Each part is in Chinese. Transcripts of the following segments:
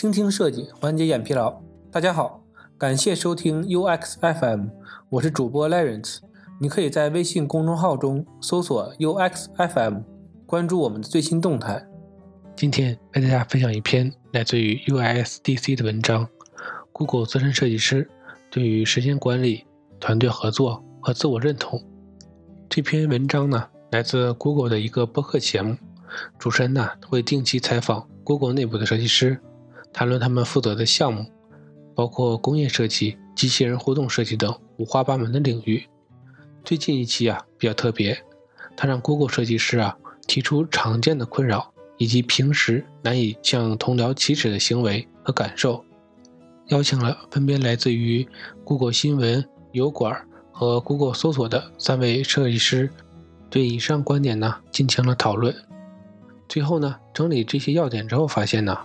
倾听设计，缓解眼疲劳。大家好，感谢收听 UX FM，我是主播 Lawrence。你可以在微信公众号中搜索 UX FM，关注我们的最新动态。今天为大家分享一篇来自于 USDC 的文章：Google 资深设计师对于时间管理、团队合作和自我认同。这篇文章呢，来自 Google 的一个播客节目。主持人呢会定期采访 Google 内部的设计师，谈论他们负责的项目，包括工业设计、机器人互动设计等五花八门的领域。最近一期啊比较特别，他让 Google 设计师啊提出常见的困扰以及平时难以向同僚启齿的行为和感受，邀请了分别来自于 Google 新闻、油管和 Google 搜索的三位设计师，对以上观点呢进行了讨论。最后呢，整理这些要点之后，发现呢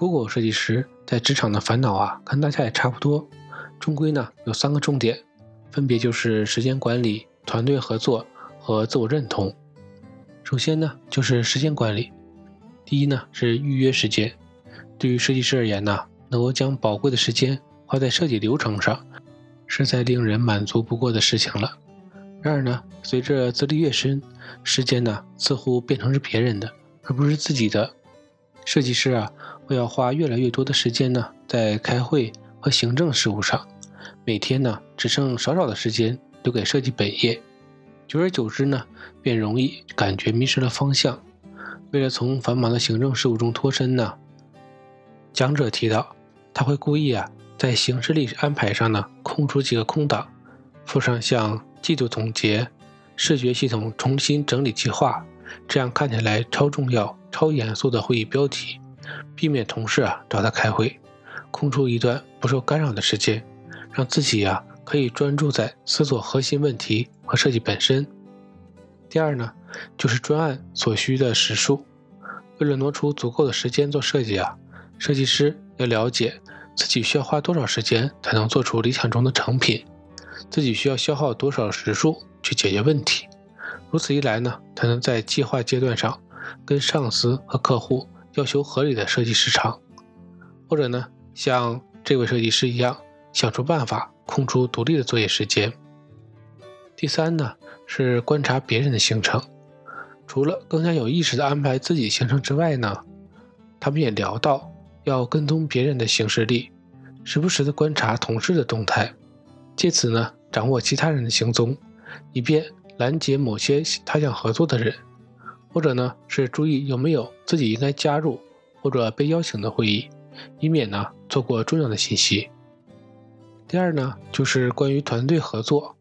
，Google 设计师在职场的烦恼啊，跟大家也差不多，终归呢有三个重点，分别就是时间管理、团队合作和自我认同。首先呢，就是时间管理。第一呢是预约时间，对于设计师而言呢，能够将宝贵的时间花在设计流程上，是再令人满足不过的事情了。然而呢，随着资历越深，时间呢似乎变成是别人的。而不是自己的设计师啊，会要花越来越多的时间呢，在开会和行政事务上，每天呢只剩少少的时间留给设计本业，久而久之呢，便容易感觉迷失了方向。为了从繁忙的行政事务中脱身呢，讲者提到，他会故意啊，在行事历安排上呢，空出几个空档，附上像季度总结、视觉系统重新整理计划。这样看起来超重要、超严肃的会议标题，避免同事啊找他开会，空出一段不受干扰的时间，让自己呀可以专注在思索核心问题和设计本身。第二呢，就是专案所需的时数，为了挪出足够的时间做设计啊，设计师要了解自己需要花多少时间才能做出理想中的成品，自己需要消耗多少时数去解决问题。如此一来呢，才能在计划阶段上跟上司和客户要求合理的设计时长，或者呢，像这位设计师一样想出办法空出独立的作业时间。第三呢，是观察别人的行程，除了更加有意识的安排自己行程之外呢，他们也聊到要跟踪别人的行事历，时不时的观察同事的动态，借此呢掌握其他人的行踪，以便。拦截某些他想合作的人，或者呢是注意有没有自己应该加入或者被邀请的会议，以免呢错过重要的信息。第二呢就是关于团队合作。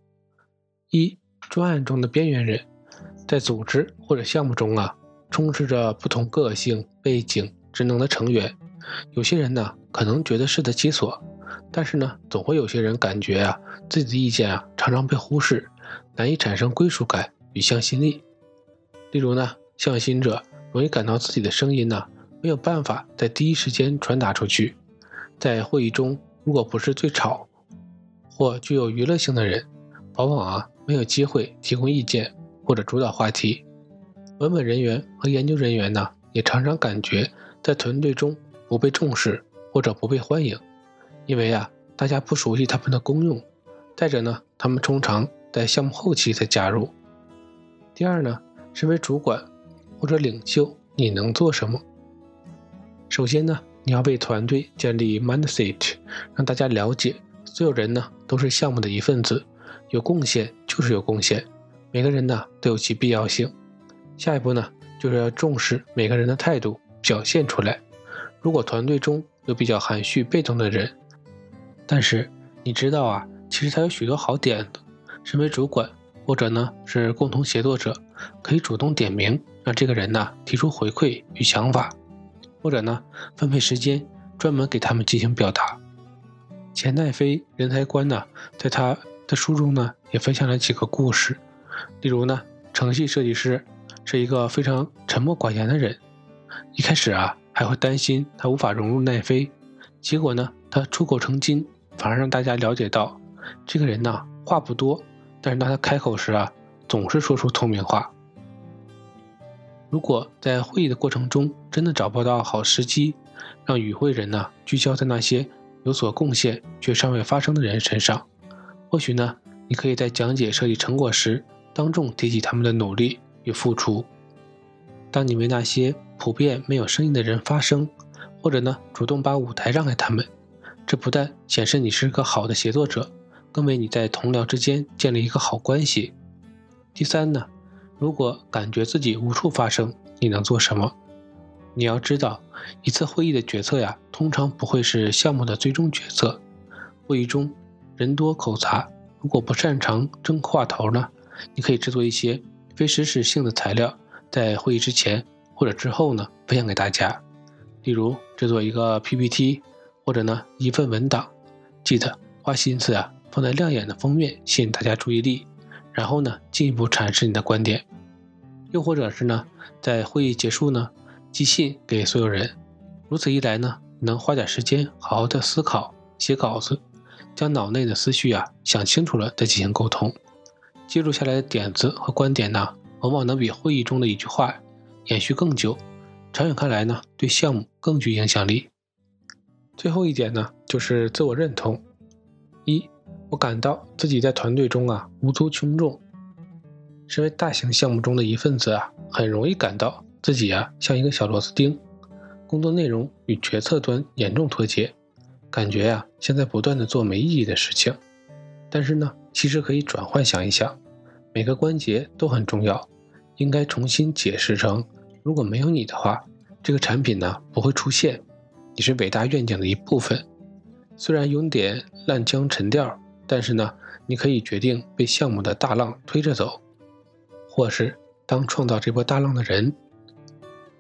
一专案中的边缘人，在组织或者项目中啊，充斥着不同个性、背景、职能的成员。有些人呢可能觉得适得其所，但是呢总会有些人感觉啊自己的意见啊常常被忽视。难以产生归属感与向心力。例如呢，向心者容易感到自己的声音呢没有办法在第一时间传达出去。在会议中，如果不是最吵或具有娱乐性的人，往往啊没有机会提供意见或者主导话题。文本人员和研究人员呢，也常常感觉在团队中不被重视或者不被欢迎，因为啊大家不熟悉他们的功用。再者呢，他们通常。在项目后期才加入。第二呢，身为主管或者领袖，你能做什么？首先呢，你要为团队建立 mindset，让大家了解，所有人呢都是项目的一份子，有贡献就是有贡献，每个人呢都有其必要性。下一步呢，就是要重视每个人的态度，表现出来。如果团队中有比较含蓄、被动的人，但是你知道啊，其实他有许多好点子。身为主管，或者呢是共同协作者，可以主动点名，让这个人呢提出回馈与想法，或者呢分配时间，专门给他们进行表达。钱奈飞人才观呢，在他的书中呢也分享了几个故事，例如呢，程序设计师是一个非常沉默寡言的人，一开始啊还会担心他无法融入奈飞，结果呢他出口成金，反而让大家了解到这个人呢话不多。但是当他开口时啊，总是说出透明话。如果在会议的过程中真的找不到好时机，让与会人呢聚焦在那些有所贡献却尚未发生的人身上。或许呢，你可以在讲解设计成果时，当众提起他们的努力与付出。当你为那些普遍没有声音的人发声，或者呢主动把舞台让给他们，这不但显示你是个好的协作者，更为你在同僚之间建立一个好关系。第三呢，如果感觉自己无处发声，你能做什么？你要知道，一次会议的决策呀，通常不会是项目的最终决策。会议中人多口杂，如果不擅长争话头呢，你可以制作一些非实时性的材料，在会议之前或者之后呢，分享给大家。例如制作一个 PPT，或者呢一份文档。记得花心思啊，放在亮眼的封面，吸引大家注意力，然后呢进一步阐释你的观点。又或者是呢，在会议结束呢。寄信给所有人，如此一来呢，能花点时间好好的思考、写稿子，将脑内的思绪啊想清楚了再进行沟通。记录下来的点子和观点呢，往往能比会议中的一句话延续更久，长远看来呢，对项目更具影响力。最后一点呢，就是自我认同。我感到自己在团队中啊无足轻重，身为大型项目中的一份子啊，很容易感到。自己啊，像一个小螺丝钉，工作内容与决策端严重脱节，感觉呀，像在不断的做没意义的事情。但是呢，其实可以转换想一想，每个关节都很重要，应该重新解释成：如果没有你的话，这个产品呢不会出现。你是伟大愿景的一部分，虽然有点烂江沉调，但是呢，你可以决定被项目的大浪推着走，或是当创造这波大浪的人。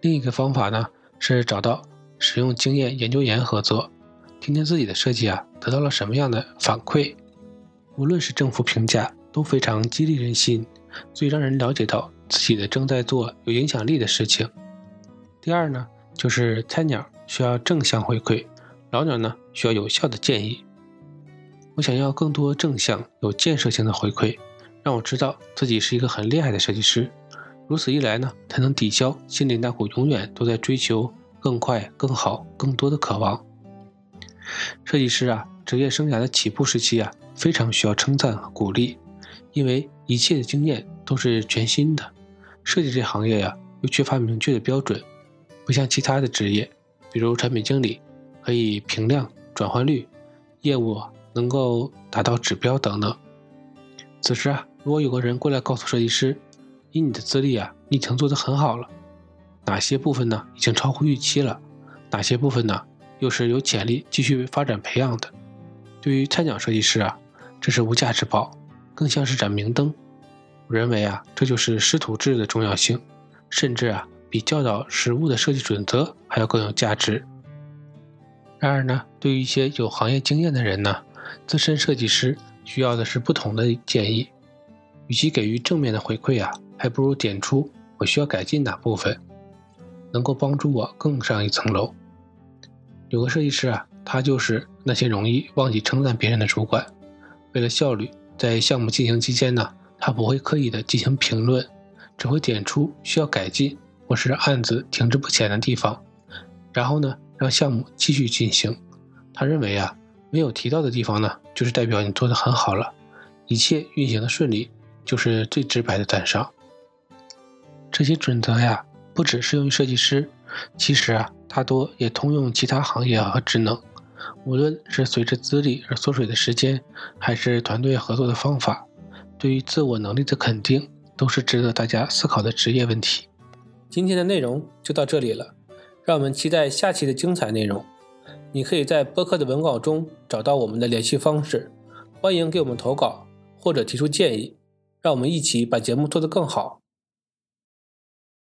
另一个方法呢，是找到使用经验研究员合作，听听自己的设计啊得到了什么样的反馈。无论是政府评价，都非常激励人心，最让人了解到自己的正在做有影响力的事情。第二呢，就是菜鸟需要正向回馈，老鸟呢需要有效的建议。我想要更多正向、有建设性的回馈，让我知道自己是一个很厉害的设计师。如此一来呢，才能抵消心里那股永远都在追求更快、更好、更多的渴望。设计师啊，职业生涯的起步时期啊，非常需要称赞和鼓励，因为一切的经验都是全新的。设计这行业呀，又缺乏明确的标准，不像其他的职业，比如产品经理可以评量、转换率、业务能够达到指标等等。此时啊，如果有个人过来告诉设计师，以你的资历啊，你已经做得很好了。哪些部分呢，已经超乎预期了？哪些部分呢，又是有潜力继续发展培养的？对于菜鸟设计师啊，这是无价之宝，更像是盏明灯。我认为啊，这就是师徒制的重要性，甚至啊，比教导实务的设计准则还要更有价值。然而呢，对于一些有行业经验的人呢，资深设计师需要的是不同的建议。与其给予正面的回馈啊。还不如点出我需要改进哪部分，能够帮助我更上一层楼。有个设计师啊，他就是那些容易忘记称赞别人的主管。为了效率，在项目进行期间呢，他不会刻意的进行评论，只会点出需要改进或是案子停滞不前的地方，然后呢，让项目继续进行。他认为啊，没有提到的地方呢，就是代表你做的很好了，一切运行的顺利，就是最直白的赞赏。这些准则呀，不只适用于设计师，其实啊，大多也通用其他行业和职能。无论是随着资历而缩水的时间，还是团队合作的方法，对于自我能力的肯定，都是值得大家思考的职业问题。今天的内容就到这里了，让我们期待下期的精彩内容。你可以在播客的文稿中找到我们的联系方式，欢迎给我们投稿或者提出建议，让我们一起把节目做得更好。